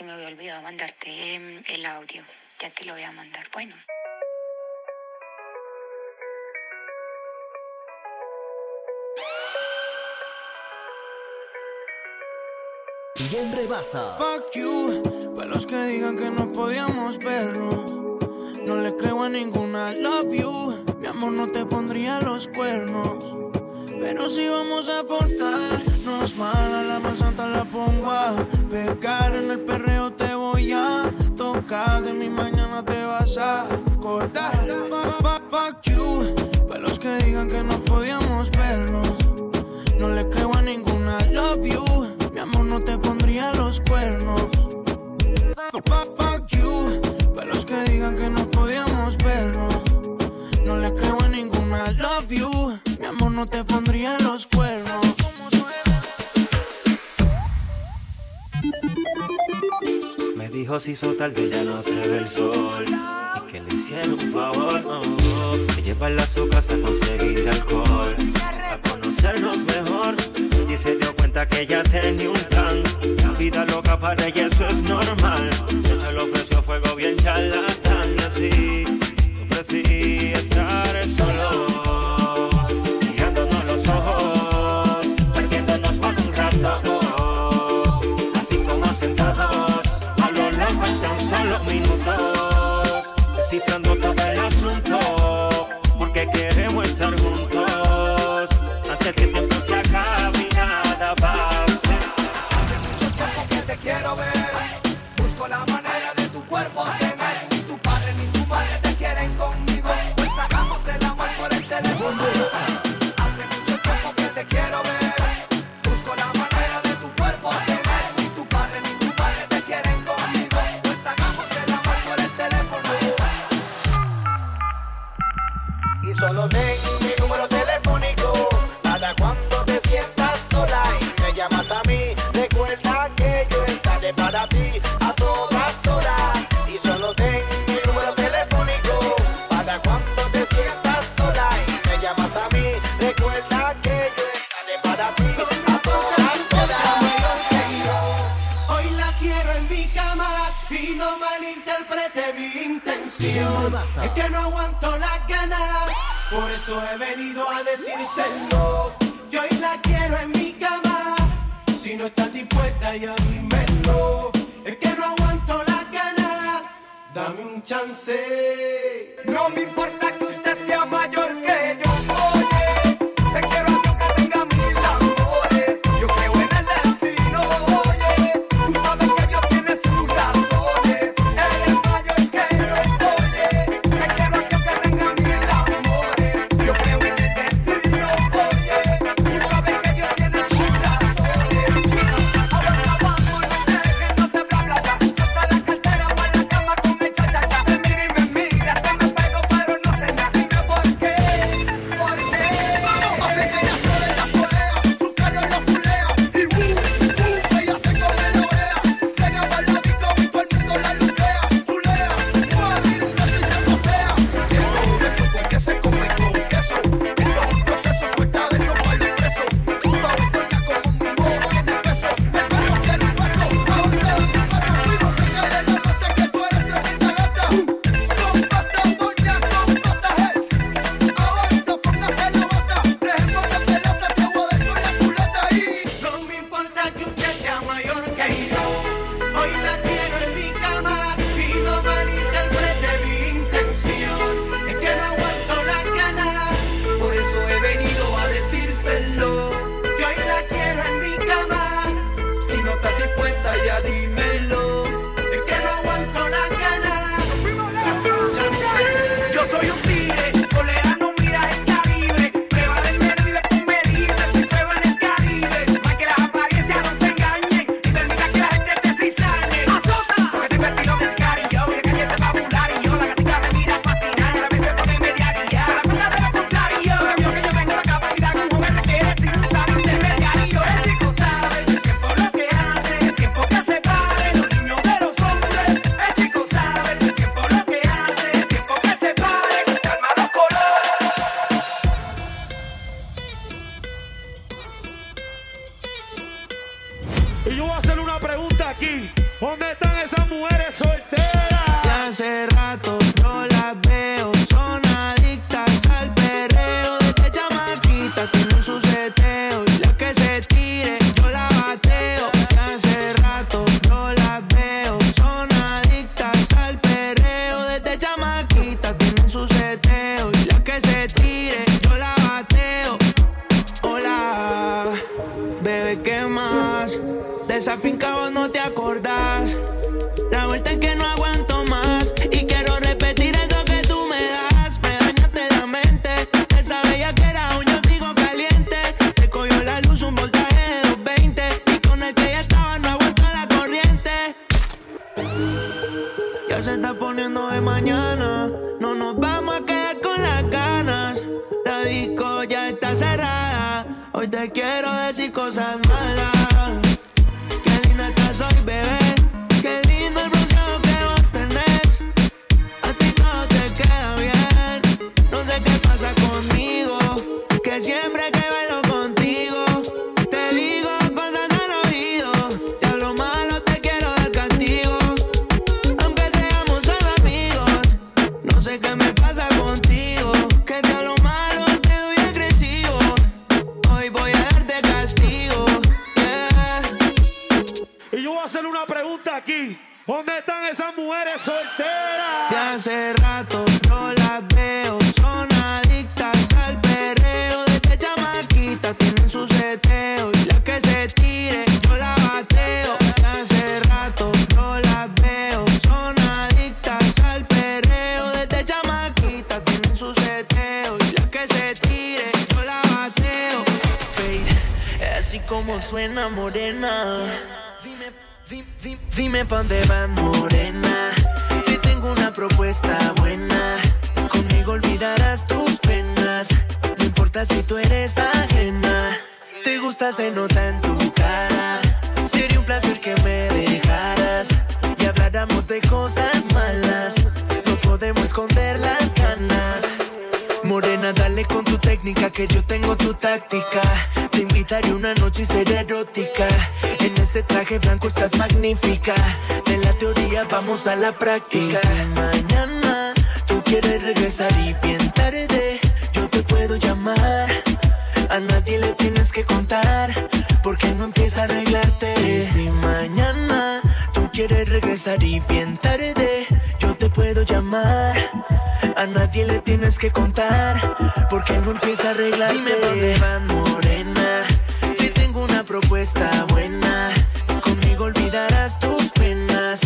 se me había olvidado mandarte em, el audio. Ya te lo voy a mandar. Bueno. Bien rebasa. Fuck you, para los que digan que no podíamos vernos. No le creo a ninguna love you. Mi amor no te pondría los cuernos. Pero si vamos a portarnos mal, a la más santa la pongo a pecar. En el perreo te voy a tocar. De mi mañana te vas a cortar. Fuck, you, para los que digan que no podíamos vernos. No le creo a ninguna love you. Mi amor no te pondría los cuernos. You, para los que digan que no podíamos vernos. No le creo a ninguna love you. Mi amor no te pondría los cuernos. Dijo si hizo tarde ya no se ve el sol Y que le hicieron un favor no, De llevarla a su casa a conseguir alcohol. A conocernos mejor Y se dio cuenta que ella tenía un plan. La vida loca para ella eso es normal. Se le ofreció fuego bien charlatán Y así ofrecí estar solos Mirándonos los ojos Perdiéndonos por un rato Así como sentados solo minutos Descifrando Desafincado no te acordás. A la práctica. Y si mañana tú quieres regresar y bien tarde, yo te puedo llamar. A nadie le tienes que contar, porque no empieza a arreglarte. Y si mañana tú quieres regresar y bien tarde, yo te puedo llamar. A nadie le tienes que contar, porque no empieza a arreglarte. Dime dónde van, morena. Que tengo una propuesta buena. Conmigo olvidarás tus penas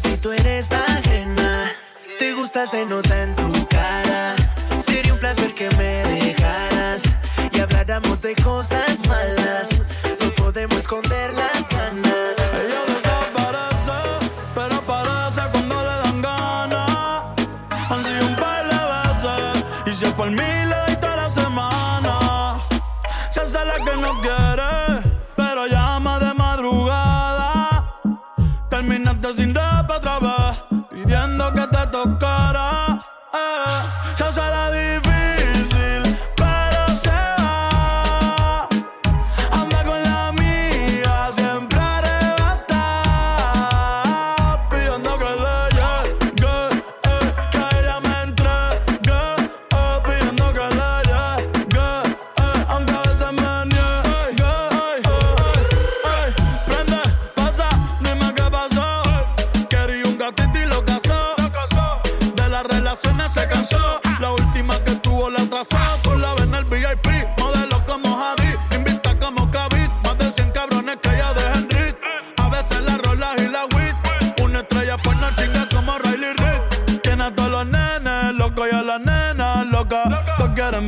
si tú eres ajena. Te gusta, se nota en tu cara. Sería un placer que me dejaras y habláramos de cosas malas. No podemos esconder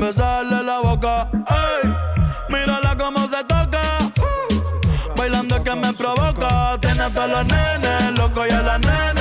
besarle la boca. Ey, mírala cómo se toca. Bailando que me provoca. Tiene a todos los nenes loco y a la nena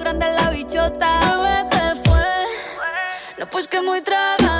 grande la bichota. ¿Qué fue? No, pues que muy traga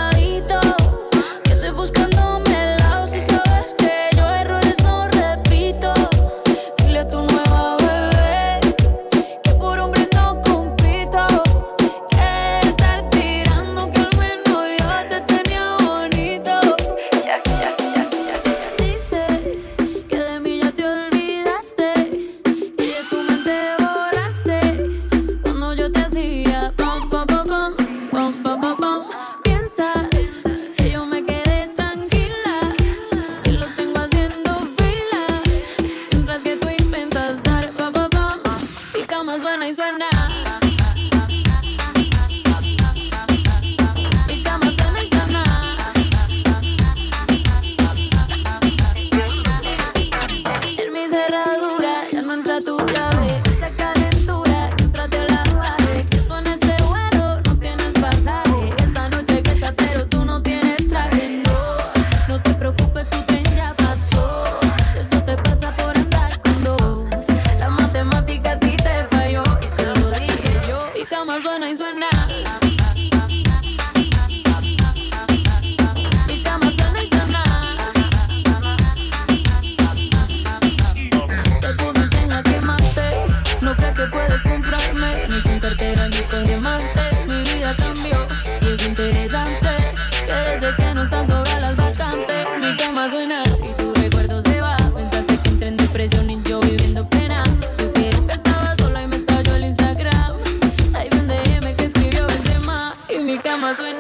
anytime I swear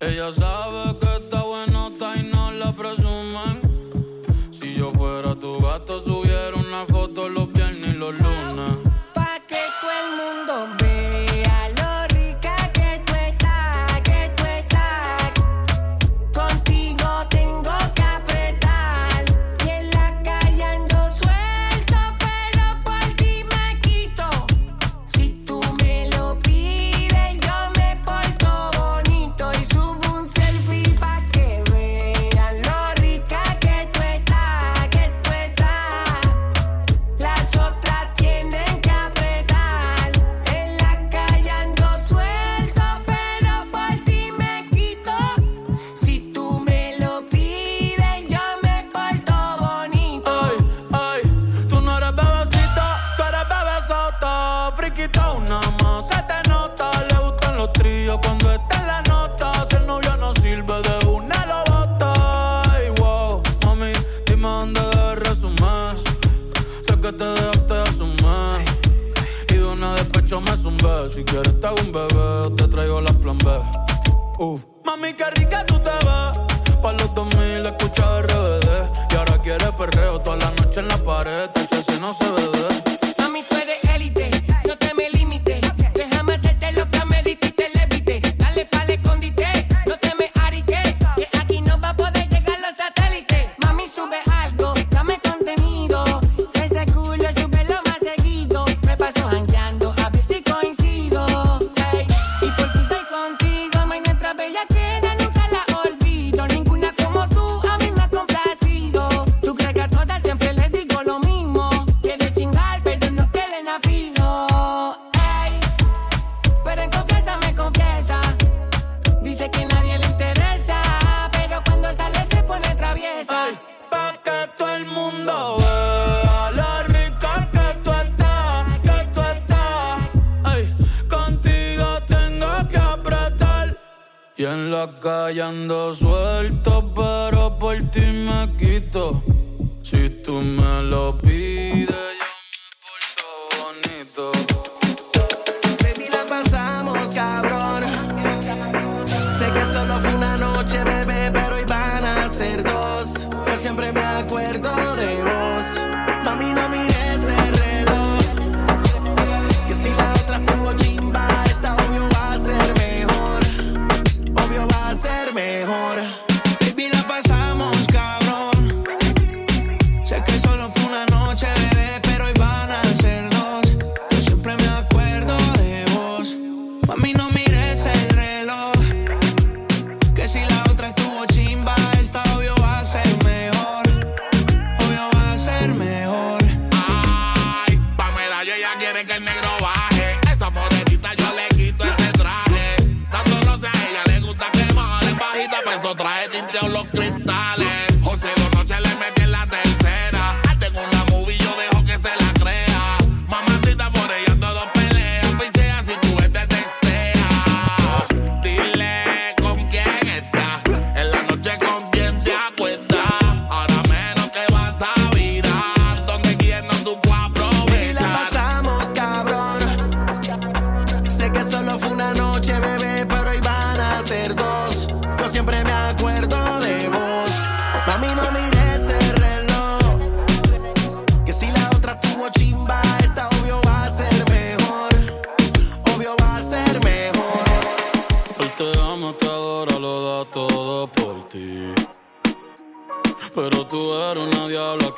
Ella sabe que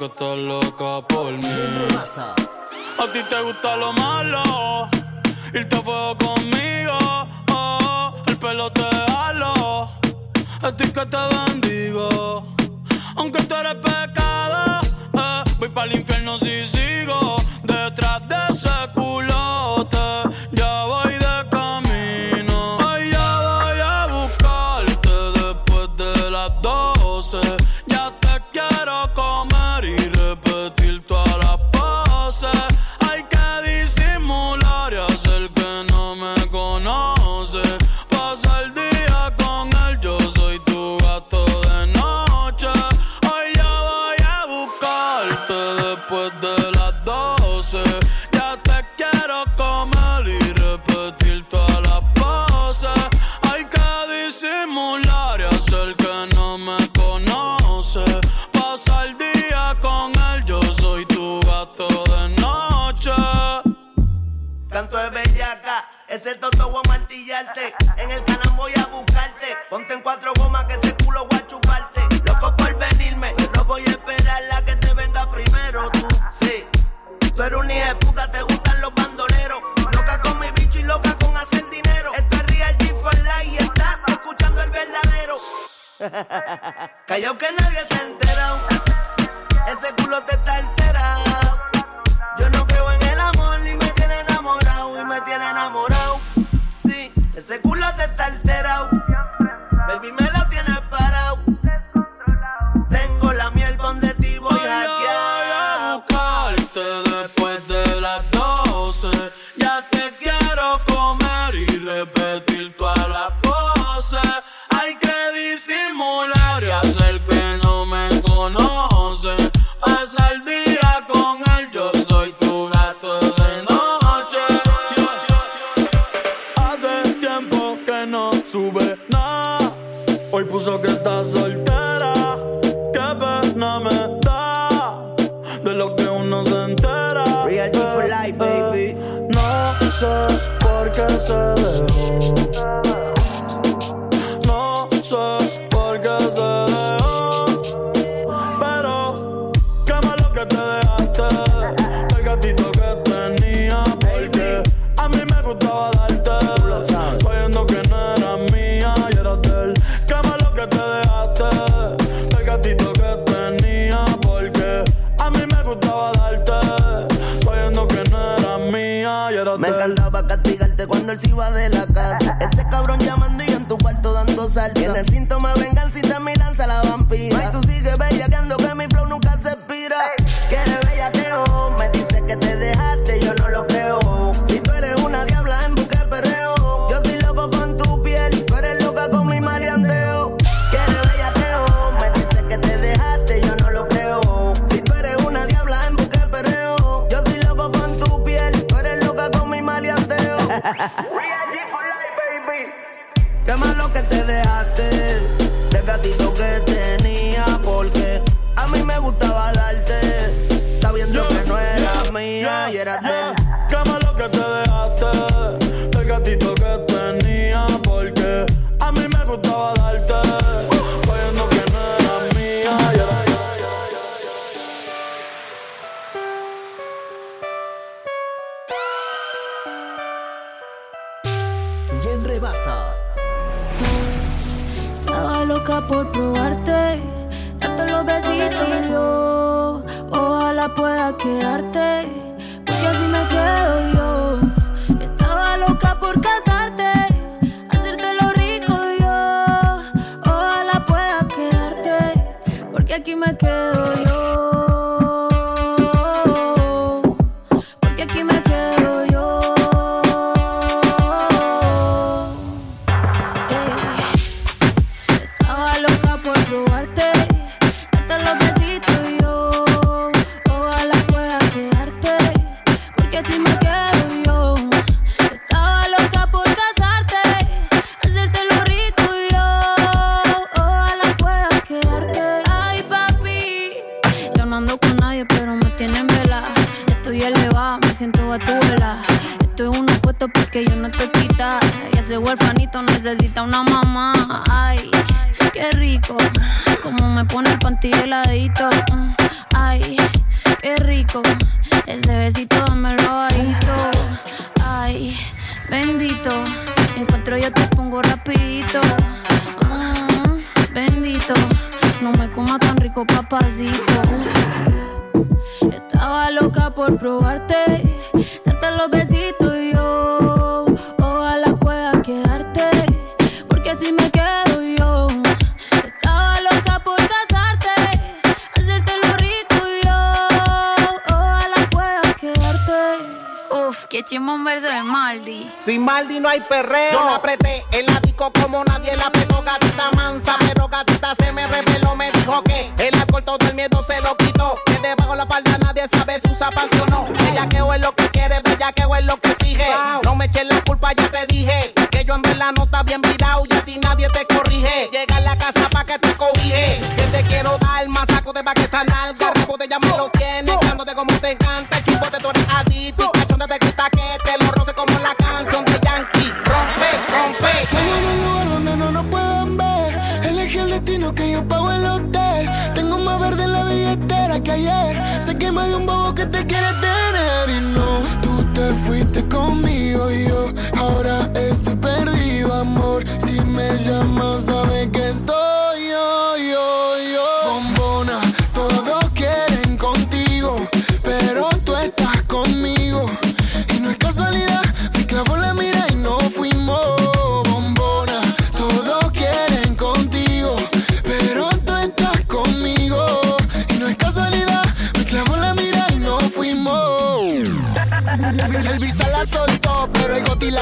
que estás loca por mí. A ti te gusta lo malo, irte a fuego conmigo. Oh, el pelo te halo, a ti que te bendigo. Aunque tú eres pecado, eh, voy para el infierno si sigo Ay, qué rico. Como me pone el panty heladito. Ay, qué rico. Ese besito me lo bajito. Ay, bendito. Encuentro yo te pongo rapidito. Mm, bendito. No me coma tan rico, papacito. Estaba loca por probarte, darte los besitos y yo chimba un verso de Maldi. Sin Maldi no hay perreo. Yo la apreté el ático como nadie la apretó. Gatita mansa, pero gatita se me reveló. Me dijo que el alcohol todo el miedo se lo quitó. Que debajo la palda nadie sabe si usa parte o no. Bellaqueo es lo que quiere, bellaqueo es lo que exige. No me eches la culpa, ya te dije. Que yo en verdad no está bien mirado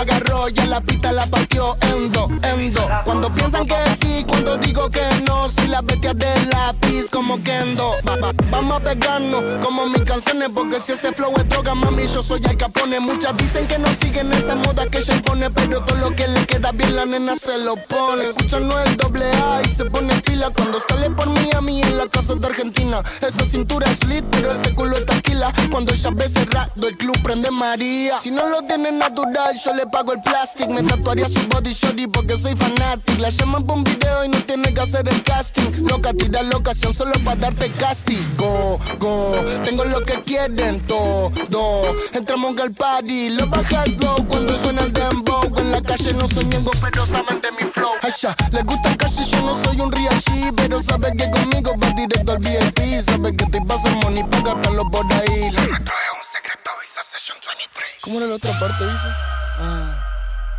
agarró y la pista la pasó dividido endo. Cuando piensan que sí, cuando digo que no, si las bestias de lápiz como Kendo. Va, va, vamos a pegarnos como mis canciones, porque si ese flow es droga, mami, yo soy el capone. Muchas dicen que no siguen esa moda que ella impone, pero todo lo que le queda bien la nena se lo pone. Escuchan no el doble A y se pone pila cuando sale por mí a mí en la casa de Argentina. Esa cintura es lit, pero ese culo es taquila. Cuando ella ve cerrado, el club prende María. Si no lo tiene natural, yo le pago el plástico, me tatuaría su body shorty porque soy fanatic. La llaman por un video y no tiene que hacer el casting. Loca, tira la ocasión solo para darte castigo. Go, tengo lo que quieren todo. Entramos al party, lo bajas low cuando suena el dembow. En la calle no soy miembro, pero saben de mi flow. Ay, le gusta casi, yo no soy un real G, pero sabe que conmigo va directo al VIP. Sabe que te pasa money para gastarlo por ahí. Nuestro es un secreto, Visa Session 23. ¿Cómo era la otra parte, dice? Ah.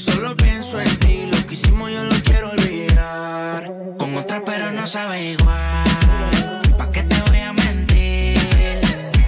Y solo pienso en ti. Lo que hicimos yo lo quiero olvidar. Con otra, pero no sabe igual. ¿Pa' qué te voy a mentir?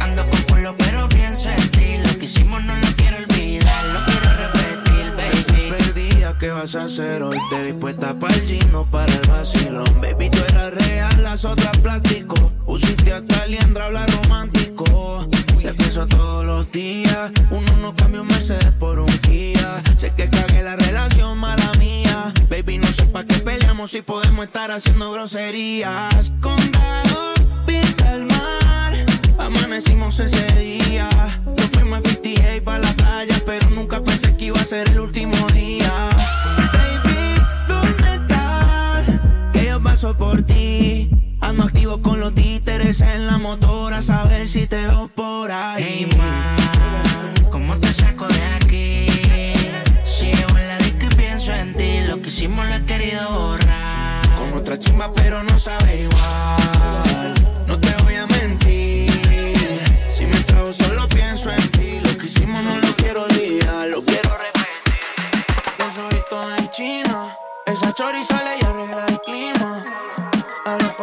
Ando con culo, pero pienso en ti. Lo que hicimos no lo quiero olvidar, lo quiero repetir, baby. Perdida, ¿qué vas a hacer hoy? Te vi puesta para el gino, para el vacilón. Baby, tú eras real, las otras plástico. Pusiste hasta liendra, habla romántico. Te pienso todos los días. Uno no cambia un Mercedes por un Kia. Sé que cagué la relación, mala mía. Baby, no sé pa' qué peleamos si podemos estar haciendo groserías. Condado, pinta el mar. Amanecimos ese día. Nos fuimos a 58 para la playa, pero nunca pensé que iba a ser el último día. Baby, ¿dónde estás? Que yo paso por ti. Ando activo con los títeres en la motora, a saber si te veo por ahí. Hey, ma, ¿cómo te saco de aquí? Sigo en la disco y pienso en ti, lo que hicimos lo he querido borrar. Con otra chimba, pero no sabe igual. No te voy a mentir. Si me trago, solo pienso en ti. Lo que hicimos no lo quiero olvidar, lo quiero repetir. Yo soy todo en China, esa chori sale y el clima. A la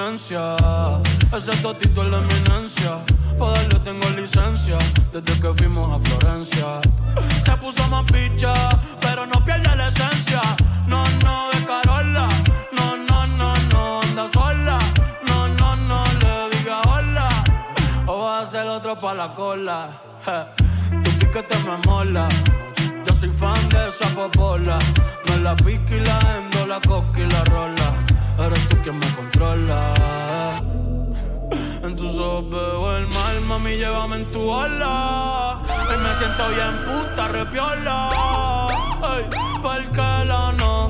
permanencia. Ese totito es la eminencia. Para darle tengo licencia desde que fuimos a Florencia. Se puso más picha, pero no pierde la esencia. No, no, de Carola. No, no, no, no, anda sola. No, no, no, le diga hola. O vas a ser otro pa' la cola. Je, Tu piquete me mola. Yo soy fan de esa popola. No la pique y la endo, la coca y la rola. Eres tú quien me controla. En tus ojos veo el mal, mami, llévame en tu ola. Hoy me siento bien puta, repiola. Ey, porque la nota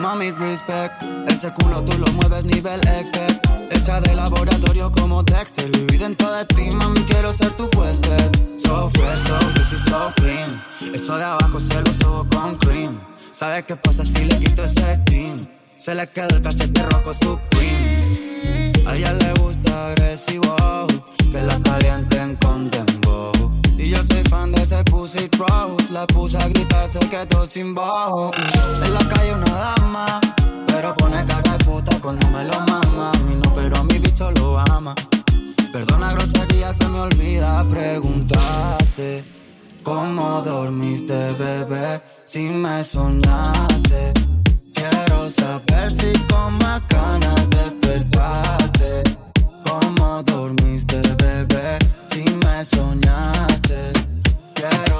mami, respect. Ese culo tú lo mueves nivel expert. Hecha de laboratorio como Dexter. Viví dentro de ti, mami, quiero ser tu huésped. So fresh, so juicy, so clean. Eso de abajo se lo subo con cream. ¿Sabes qué pasa si le quito ese team? Se le queda el cachete rojo supreme. A ella le gusta agresivo, que la calienten con ese pussy cross. La puse a gritar, se quedó sin bajo. En la calle una dama, pero pone cara de puta cuando me lo mama. A mí no, pero a mi bicho lo ama. Perdona grosería, se me olvida preguntarte. ¿Cómo dormiste, bebé? Si me soñaste. Quiero saber si con más ganas despertaste. ¿Cómo dormiste, bebé? Si me soñaste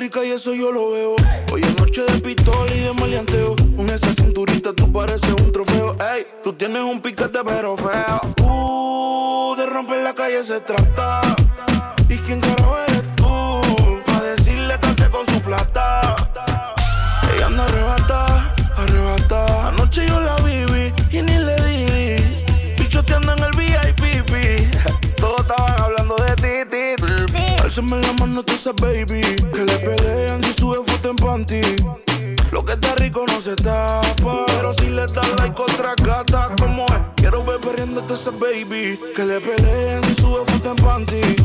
rica y eso yo lo veo. Hoy es noche de pistola y de maleanteo. Con esa cinturita tú pareces un trofeo. Ey, tú tienes un piquete pero feo. Uh, de romper la calle se trata. ¿Y quién carajo eres tú? Pa' decirle que con su plata. Ella anda arrebata, arrebata. Anoche yo la viví y ni le di. Pichoteando en el VIP. Todos estaban hablando de ti, ti. Alzame la mano, tú baby. Lo que está rico no se tapa. Pero si le das like otra gata, como es. Quiero ver perdiéndote esa baby. Que le peleen si sube foto en panty.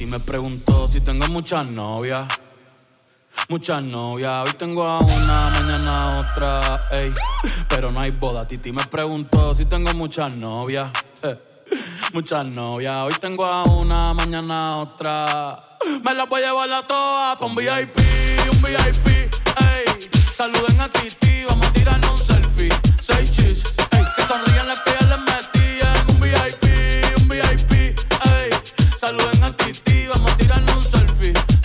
Titi me preguntó si tengo muchas novias. Muchas novias, hoy tengo a una, mañana otra, ey. Pero no hay boda, Titi me preguntó si tengo muchas novias. Muchas novias, hoy tengo a una, mañana otra. Me la voy a llevar a todas pa' un VIP, un VIP, ey. Saluden a Titi, vamos a tirar un selfie. Seis chis, ey. Que sonrían las que les metían un VIP, un VIP, ey. Saluden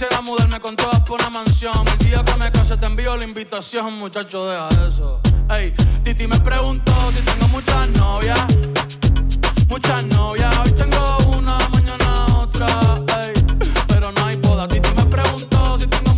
Quisiera mudarme con todas por una mansión. El día que me case te envío la invitación, muchacho, deja eso. Ey, Titi me preguntó si tengo muchas novias. Muchas novias, hoy tengo una, mañana otra. Ey, pero no hay boda. Titi me preguntó si tengo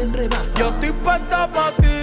Yo estoy puesta para ti.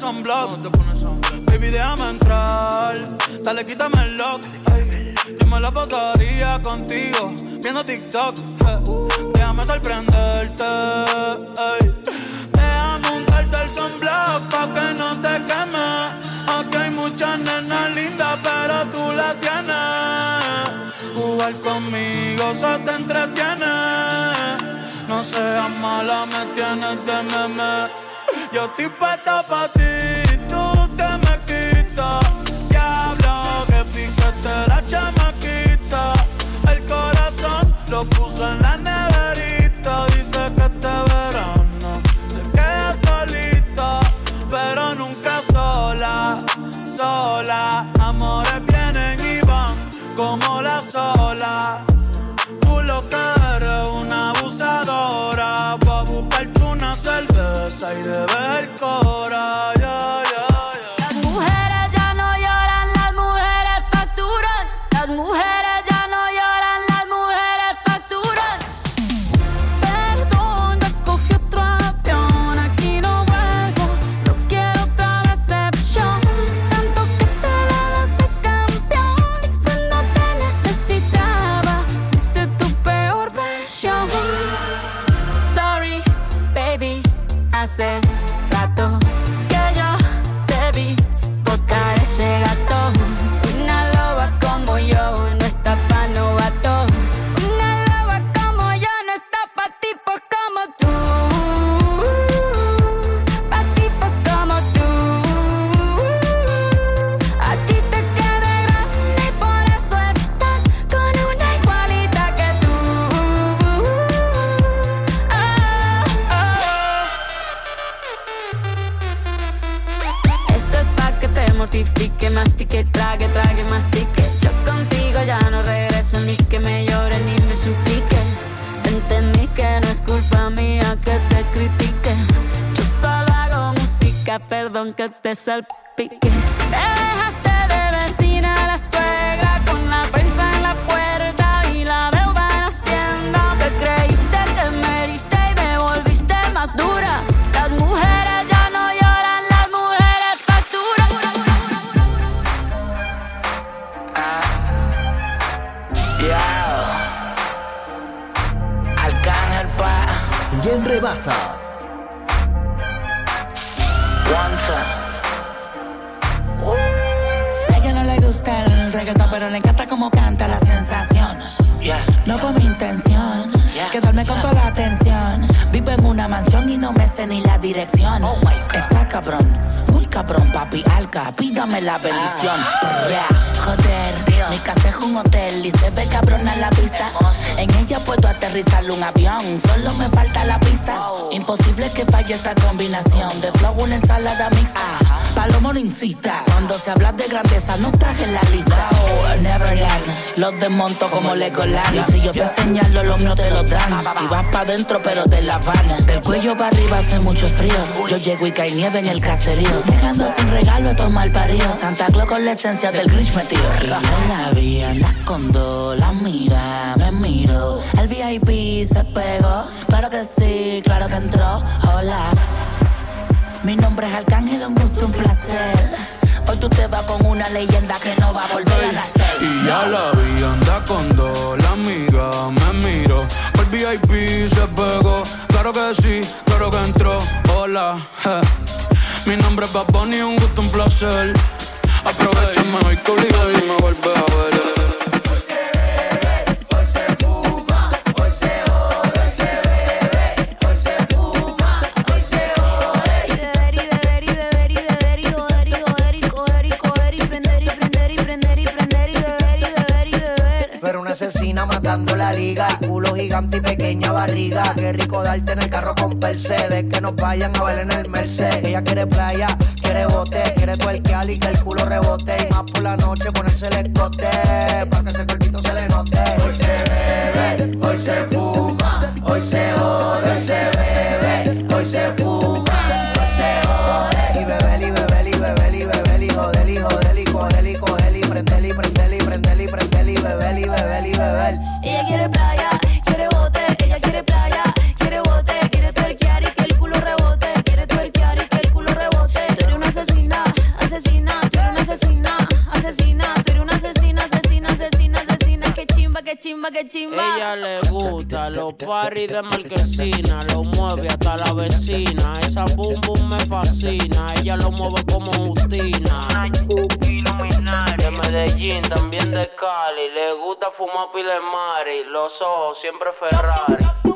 Cuando te pones son blog, baby, déjame entrar. Dale, quítame el lock, ey. Yo me la pasaría contigo, viendo TikTok. Déjame sorprenderte, ey. Déjame untarte el sunblock pa' que no te queme. Aquí hay muchas nenas lindas, pero tú la tienes. Jugar conmigo se te entretiene. No seas mala, me tienes de meme. Yo estoy puesta pa' ti, tú te me quitas. Diablo, que piquete la chamaquita. El corazón lo puso en la neverita. Dice que este verano se queda solita, pero nunca sola, sola. Amores vienen y van como la sola. Tú lo que eres una abusadora. Pa' buscarte una cerveza y de ver Once. A ella no le gusta el reggaetón, pero le encanta como canta la sensación. No fue mi intención quedarme con toda la atención. Vivo en una mansión y no me sé ni la dirección. Está cabrón, cabrón, papi alca, pídame la bendición. Yeah, Joder, mi casa es un hotel y se ve cabrona la vista. En ella puedo aterrizar un avión, solo me falta la pista. Imposible que falle esta combinación de flow, una ensalada mixta. Palomo no incita, cuando se habla de grandeza no estás en la lista. Oh, Neverland, los desmonto como Legoland. Y si yo te señalo, los míos te lo dan. Y vas pa' dentro, pero te la van. Del cuello para arriba hace mucho frío. Yo llego y cae nieve en el caserío. Dejando sin regalo estos mal paridos. Santa Claus con la esencia del Grinch metido. Y yo la vi, anda con dos, la mira, me miro. El VIP se pegó, claro que sí, claro que entró. Hola. Mi nombre es Arcángel, un gusto, un placer. Hoy tú te vas con una leyenda que no va a volver a nacer. Y ya la vi, anda con la amiga me miro. El VIP se pegó, claro que sí, claro que entró. Hola, mi nombre es Bad Bunny, un gusto, un placer. Aprovechame hoy que y me vuelve a ver. Gigante y pequeña barriga. Qué rico darte en el carro con Mercedes. Que nos vayan a ver en el Mercedes. Ella quiere playa, quiere bote, quiere tuerquear y que el culo rebote. Y más por la noche ponerse el escote. Pa' que ese cuerpito se le note. Hoy se bebe, hoy se fuma, hoy se jode, hoy se bebe, hoy se fuma, hoy se jode. Y beber y beber y beber y beber y joder y joder y coger y coger y y prender y prender y y beber y beber y beber. Ella quiere playa, chimba. Ella le gusta los paris de marquesina, lo mueve hasta la vecina. Esa boom boom me fascina, ella lo mueve como Justina. De Medellín, también de Cali, le gusta fumar pile mari, los ojos siempre Ferrari.